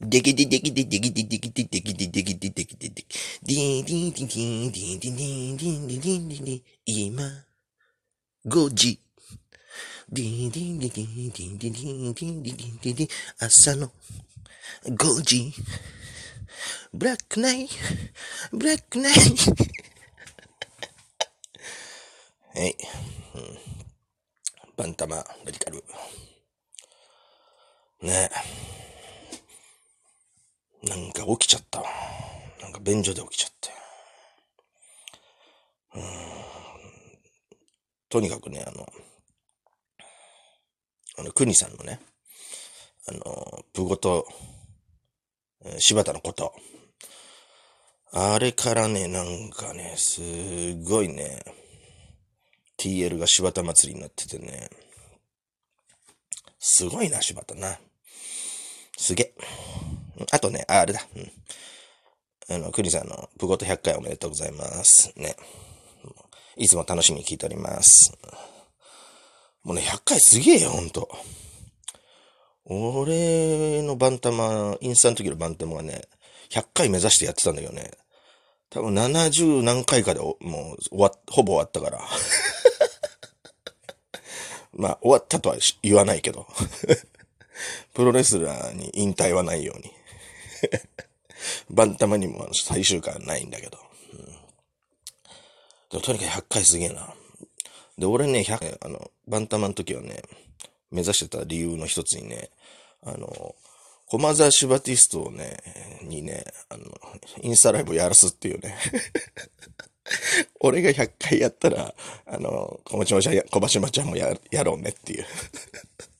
できでできでできでできでできでできでできででき。ディーディーディーディーディーディーディーディーディーディーディーディー今、5時。ディーディーディーディーディーディーディーディーディーディーディーディー朝の5時。ブラックナイブラックナイはい。うん。バンタマ、ラディカル。ねえ。なんか起きちゃった。なんか便所で起きちゃって。うん。とにかくね、あの、あの、クニさんのね、あの、プゴと、柴田のこと。あれからね、なんかね、すごいね、TL が柴田祭りになっててね、すごいな、柴田な。すげえ。あとね、ああれだ。うん。あの、クニさんのプゴト100回おめでとうございます。ね。いつも楽しみに聞いております。もうね、100回すげえよ、ほんと。俺のバンタマ、インスタの時のバンタマがね、100回目指してやってたんだけどね、多分70何回かでもう終わ、ほぼ終わったから。まあ、終わったとは言わないけど。プロレスラーに引退はないように。バンタマにも最終回はないんだけど。うんでもとにかく100回すげえな。で、俺ね、100、あの、バンタマの時はね、目指してた理由の一つにね、あの、駒沢シュバティストをね、にね、あの、インスタライブをやらすっていうね。俺が100回やったら、あの、小町ちゃん、小橋ちゃんもや、やろうねっていう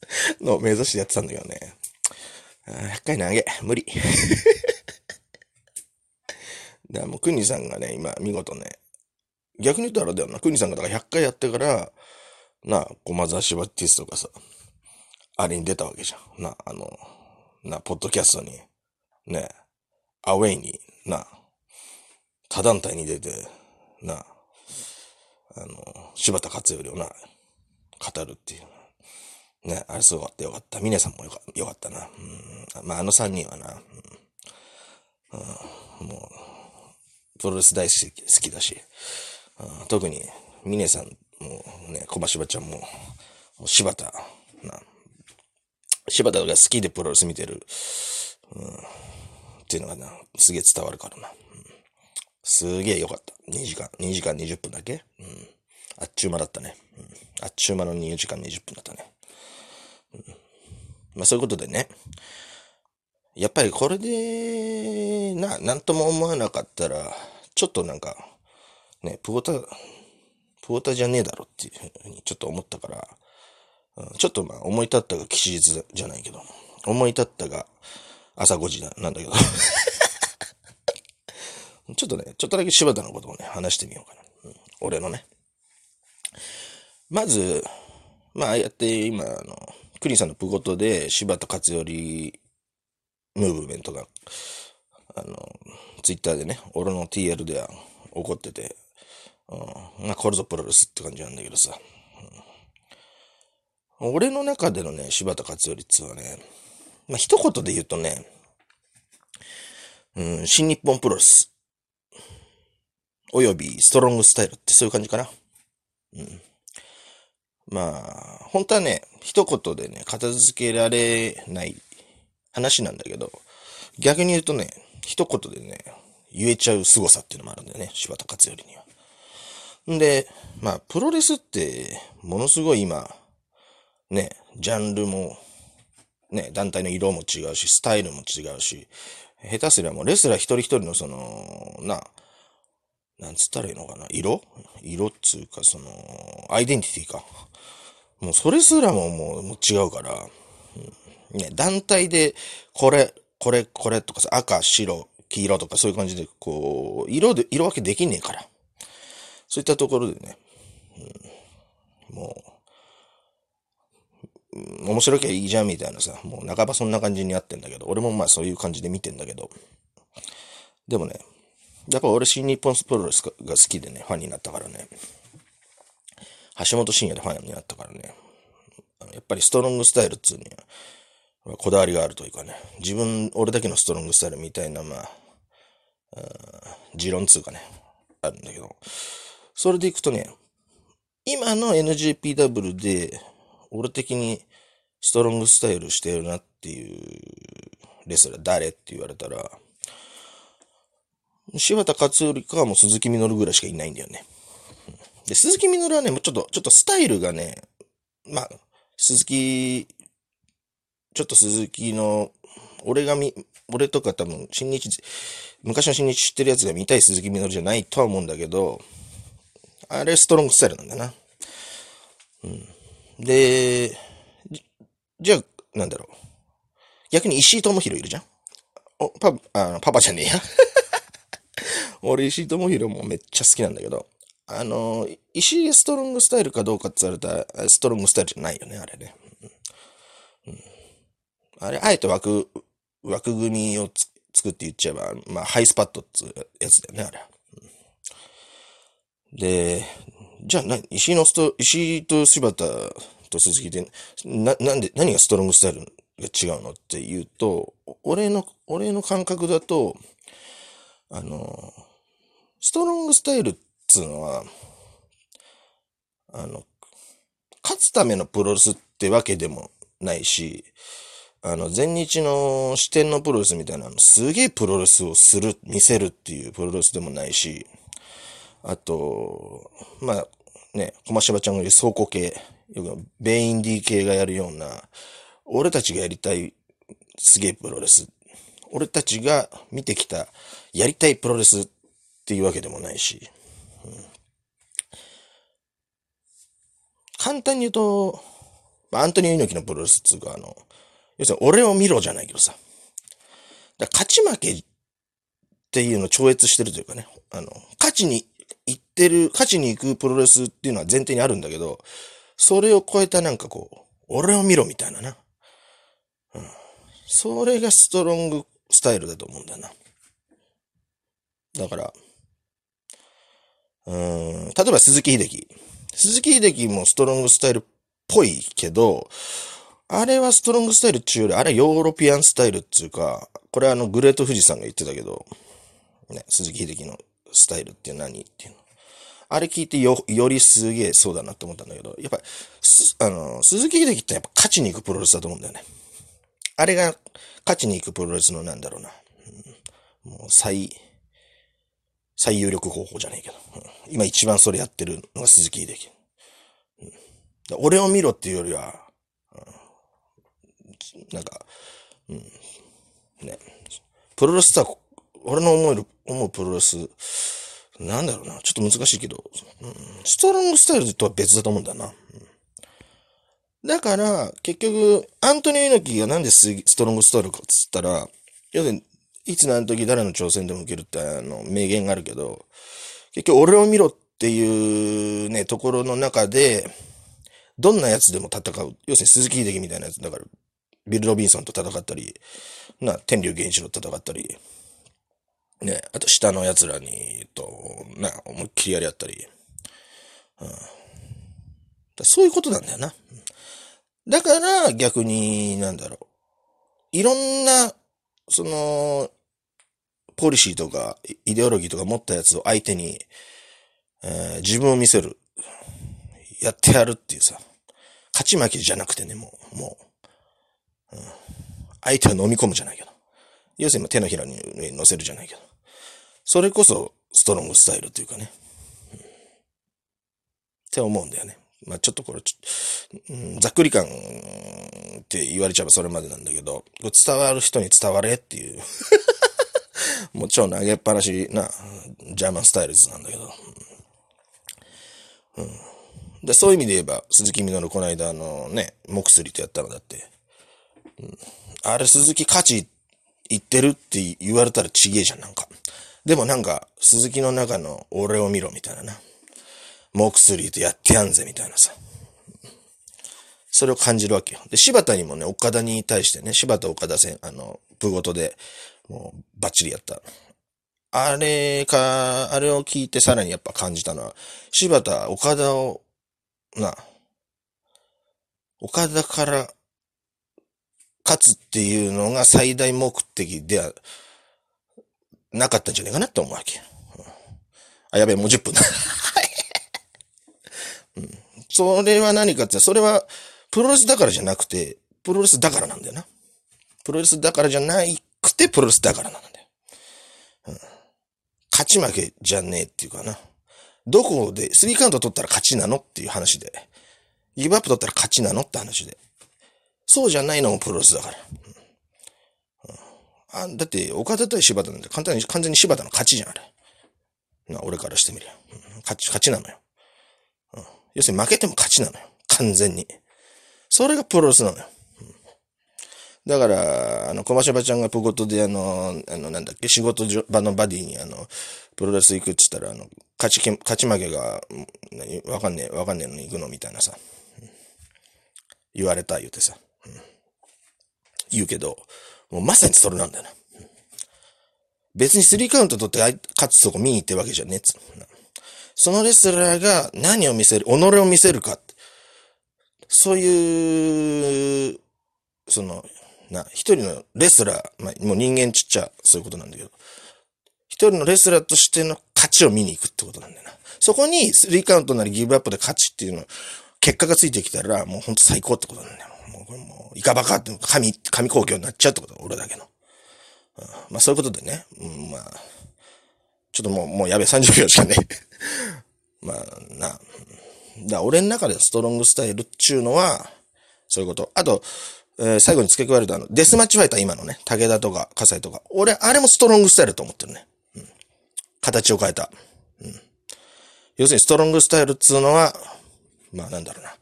の目指してやってたんだけどね。100回投げ、無理。だからもう、くにさんがね、今、見事ね、逆に言ったらあれだよな、くにさんがだから100回やってから、なあ、駒沢シバティストがさ、あれに出たわけじゃん。な、あの、な、ポッドキャストに、ね、アウェイに、な、他団体に出て、な、あの、柴田勝頼をな、語るっていう。ね、あれすごかったよかった。峰さんもよかよかったな。うん、まあ、あの三人はな、うんうんもう、プロレス大好き好きだし、うん特に、峰さんもね、小橋ちゃんも、もう柴田、な、柴田が好きでプロレス見てる、うん、っていうのがな、すげえ伝わるからな。うんすげえよかった。2時間、2時間20分だけ？うん。あっちゅう間だったね。うん。あっちゅう間の2時間20分だったね。まあそういうことでね。やっぱりこれで、な、なんとも思わなかったら、ちょっとなんか、ね、プゴタ、プゴタじゃねえだろっていうふうにちょっと思ったから、うんちょっとまあ思い立ったが吉日じゃないけど、思い立ったが朝5時だなんだけど、ちょっとね、ちょっとだけ柴田のことをね、話してみようかな。うん俺のね。まず、まあ、ああやって今、あの、クリンさんのプゴトで柴田勝頼ムーブメントが、あの、ツイッターでね、俺の TL では起こってて、うん、まあ、これぞプロレスって感じなんだけどさ。うん俺の中でのね、柴田勝頼っつうはね、まあ、一言で言うとね、うん、新日本プロレス、およびストロングスタイルってそういう感じかな。うん。まあ、本当はね、一言でね、片付けられない話なんだけど、逆に言うとね、一言でね、言えちゃう凄さっていうのもあるんだよね、柴田勝頼には。んで、まあ、プロレスって、ものすごい今、ね、ジャンルも、ね、団体の色も違うし、スタイルも違うし、下手すりゃもうレスラー一人一人のその、な、なんつったらいいのかな？色？色っつうか、その、アイデンティティか。もうそれすらももうもう違うから、うん。ね、団体で、これ、これ、これとかさ、赤、白、黄色とかそういう感じで、こう、色で、色分けできねえから。そういったところでね、うん。もう、うん面白きゃいいじゃんみたいなさ、もう半ばそんな感じになってんだけど、俺もまあそういう感じで見てんだけど、でもね、やっぱ俺新日本プロレスが好きでね、ファンになったからね、橋本真也でファンになったからね、やっぱりストロングスタイルっつうには、こだわりがあるというかね、自分、俺だけのストロングスタイルみたいな、まあ、持論つうかね、あるんだけど、それでいくとね、今の NJPW で、俺的にストロングスタイルしてるなっていうレスラー誰って言われたら、柴田勝頼かもう鈴木みのるぐらいしかいないんだよね。で、鈴木みのるはね、もうちょっと、ちょっとスタイルがね、まあ、鈴木、ちょっと鈴木の、俺が見、俺とか多分、新日、昔の新日知ってるやつが見たい鈴木みのるじゃないとは思うんだけど、あれストロングスタイルなんだな。うん。で、じゃあ、なんだろう。逆に石井智弘いるじゃんお、パ、あの、パパじゃねえや。俺、石井智弘もめっちゃ好きなんだけど、あの、石井ストロングスタイルかどうかって言われたら、ストロングスタイルじゃないよね、あれね。うん、あれ、あえて枠、枠組みを作って言っちゃえば、まあ、ハイスパッドってやつだよね、あれ。で、じゃあ、な、石井のスト、石井と柴田と鈴木で、な、なんで、何がストロングスタイルが違うのって言うと、俺の、俺の感覚だと、あの、ストロングスタイルっつうのは、あの、勝つためのプロレスってわけでもないし、あの、前日の視点のプロレスみたいなの、すげえプロレスをする、見せるっていうプロレスでもないし、あと、まあ、ね、小間柴ちゃんが言う倉庫系、よくベインディ系がやるような、俺たちがやりたいすげえプロレス。俺たちが見てきたやりたいプロレスっていうわけでもないし、うん、簡単に言うと、アントニオ猪木のプロレスっていうか、あの、要するに俺を見ろじゃないけどさ。だ勝ち負けっていうのを超越してるというかね、あの、勝ちに行ってる、勝ちに行くプロレスっていうのは前提にあるんだけど、それを超えたなんかこう、俺を見ろみたいなな。うん。それがストロングスタイルだと思うんだな。だから、うん、例えば鈴木秀樹。鈴木秀樹もストロングスタイルっぽいけど、あれはストロングスタイルっていうより、あれヨーロピアンスタイルっていうか、これあのグレート富士さんが言ってたけど、ね、鈴木秀樹のスタイルって何っていうの。あれ聞いてよ、よりすげえそうだなって思ったんだけど、やっぱ、あの、鈴木秀樹ってやっぱ勝ちに行くプロレスだと思うんだよね。あれが勝ちに行くプロレスのなんだろうな。うん、もう最、最有力方法じゃないけど、今一番それやってるのが鈴木秀樹。俺を見ろっていうよりは、なんか、うん、ね、プロレスさ、俺の思える、思うプロレス、なんだろうな、ちょっと難しいけど、うん、ストロングスタイルとは別だと思うんだな。だから、結局、アントニオ猪木がなんでストロングスタイルかっつったら、要するに、いつ何時誰の挑戦でも受けるってあの名言があるけど、結局俺を見ろっていうね、ところの中で、どんな奴でも戦う。要するに鈴木秀樹みたいなやつだから、ビル・ロビンソンと戦ったり、な、天竜源一郎と戦ったり、ね、あと下の奴らに、と、な、思いっきりやり合ったり。うん。そういうことなんだよな。だから逆に、なんだろう。いろんな、その、ポリシーとか、イデオロギーとか持ったやつを相手に、えー、自分を見せる。やってやるっていうさ。勝ち負けじゃなくてね、もう、もう。うん、相手を飲み込むじゃないけど。要するに手のひらに乗せるじゃないけど。それこそストロングスタイルというかね。って思うんだよね。まあちょっとこれうん、ざっくり感って言われちゃえばそれまでなんだけど、伝わる人に伝われっていうもう超投げっぱなしな、ジャーマンスタイルズなんだけど。うん。で、そういう意味で言えば、鈴木みのるこの間のね、モクスリとやったのだって、うん、あれ鈴木勝ち言ってるって言われたらちげえじゃん、なんか。でもなんか、鈴木の中の俺を見ろみたいなな。モクスリとやってやんぜみたいなさ。それを感じるわけよ。で、柴田にもね、岡田に対してね、柴田岡田戦、あの、プごとで、もう、バッチリやった。あれか、あれを聞いてさらにやっぱ感じたのは、柴田、岡田を、な、岡田から勝つっていうのが最大目的ではなかったんじゃねえかなって思うわけ。あ、やべえ、もう10分だ。それは何かって、それはプロレスだからじゃなくて、プロレスだからなんだよな。プロレスだからじゃないくて、プロレスだからなんだよ。うん、勝ち負けじゃねえっていうかな。どこで、スリーカウント取ったら勝ちなのっていう話で。ギブアップ取ったら勝ちなのって話で。そうじゃないのもプロレスだから。うん、あだって、岡田対柴田なんて簡単に、完全に柴田の勝ちじゃん、あれ。な、俺からしてみりゃ。うん、勝ち、勝ちなのよ、うん。要するに負けても勝ちなのよ。完全に。それがプロレスなのよ。だから、あの、小橋場ちゃんがプゴトであの、あの、なんだっけ、仕事場のバディにあの、プロレス行くって言ったら、あの、勝ち、勝ち負けが、わかんねえ、わかんねえのに行くのみたいなさ、言われた言うてさ、言うけど、もうまさにそれなんだよな。別にスリーカウント取って勝つとこ見に行ってるわけじゃねえっつそのレスラーが何を見せる、己を見せるか。そういう、その、な、一人のレスラー、まあ、もう人間ちっちゃ、そういうことなんだけど、一人のレスラーとしての勝ちを見に行くってことなんだよな。そこに、スリーカウントなりギブアップで勝ちっていうの、結果がついてきたら、もうほんと最高ってことなんだよ。もう、これもう、イカバカって、神、神公共になっちゃうってこと俺だけの。うん、まあそういうことでね、うん、まあ、ちょっともう、もうやべえ、30秒しかね。まあ、な、だ俺の中でストロングスタイルっちゅうのは、そういうこと。あと、えー、最後に付け加えると、あの、デスマッチファイター今のね、武田とか、葛西とか。俺、あれもストロングスタイルと思ってるね。うん。形を変えた。うん。要するにストロングスタイルっつうのは、まあなんだろうな。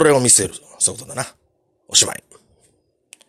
己を見せる。そういうことだな。おしまい。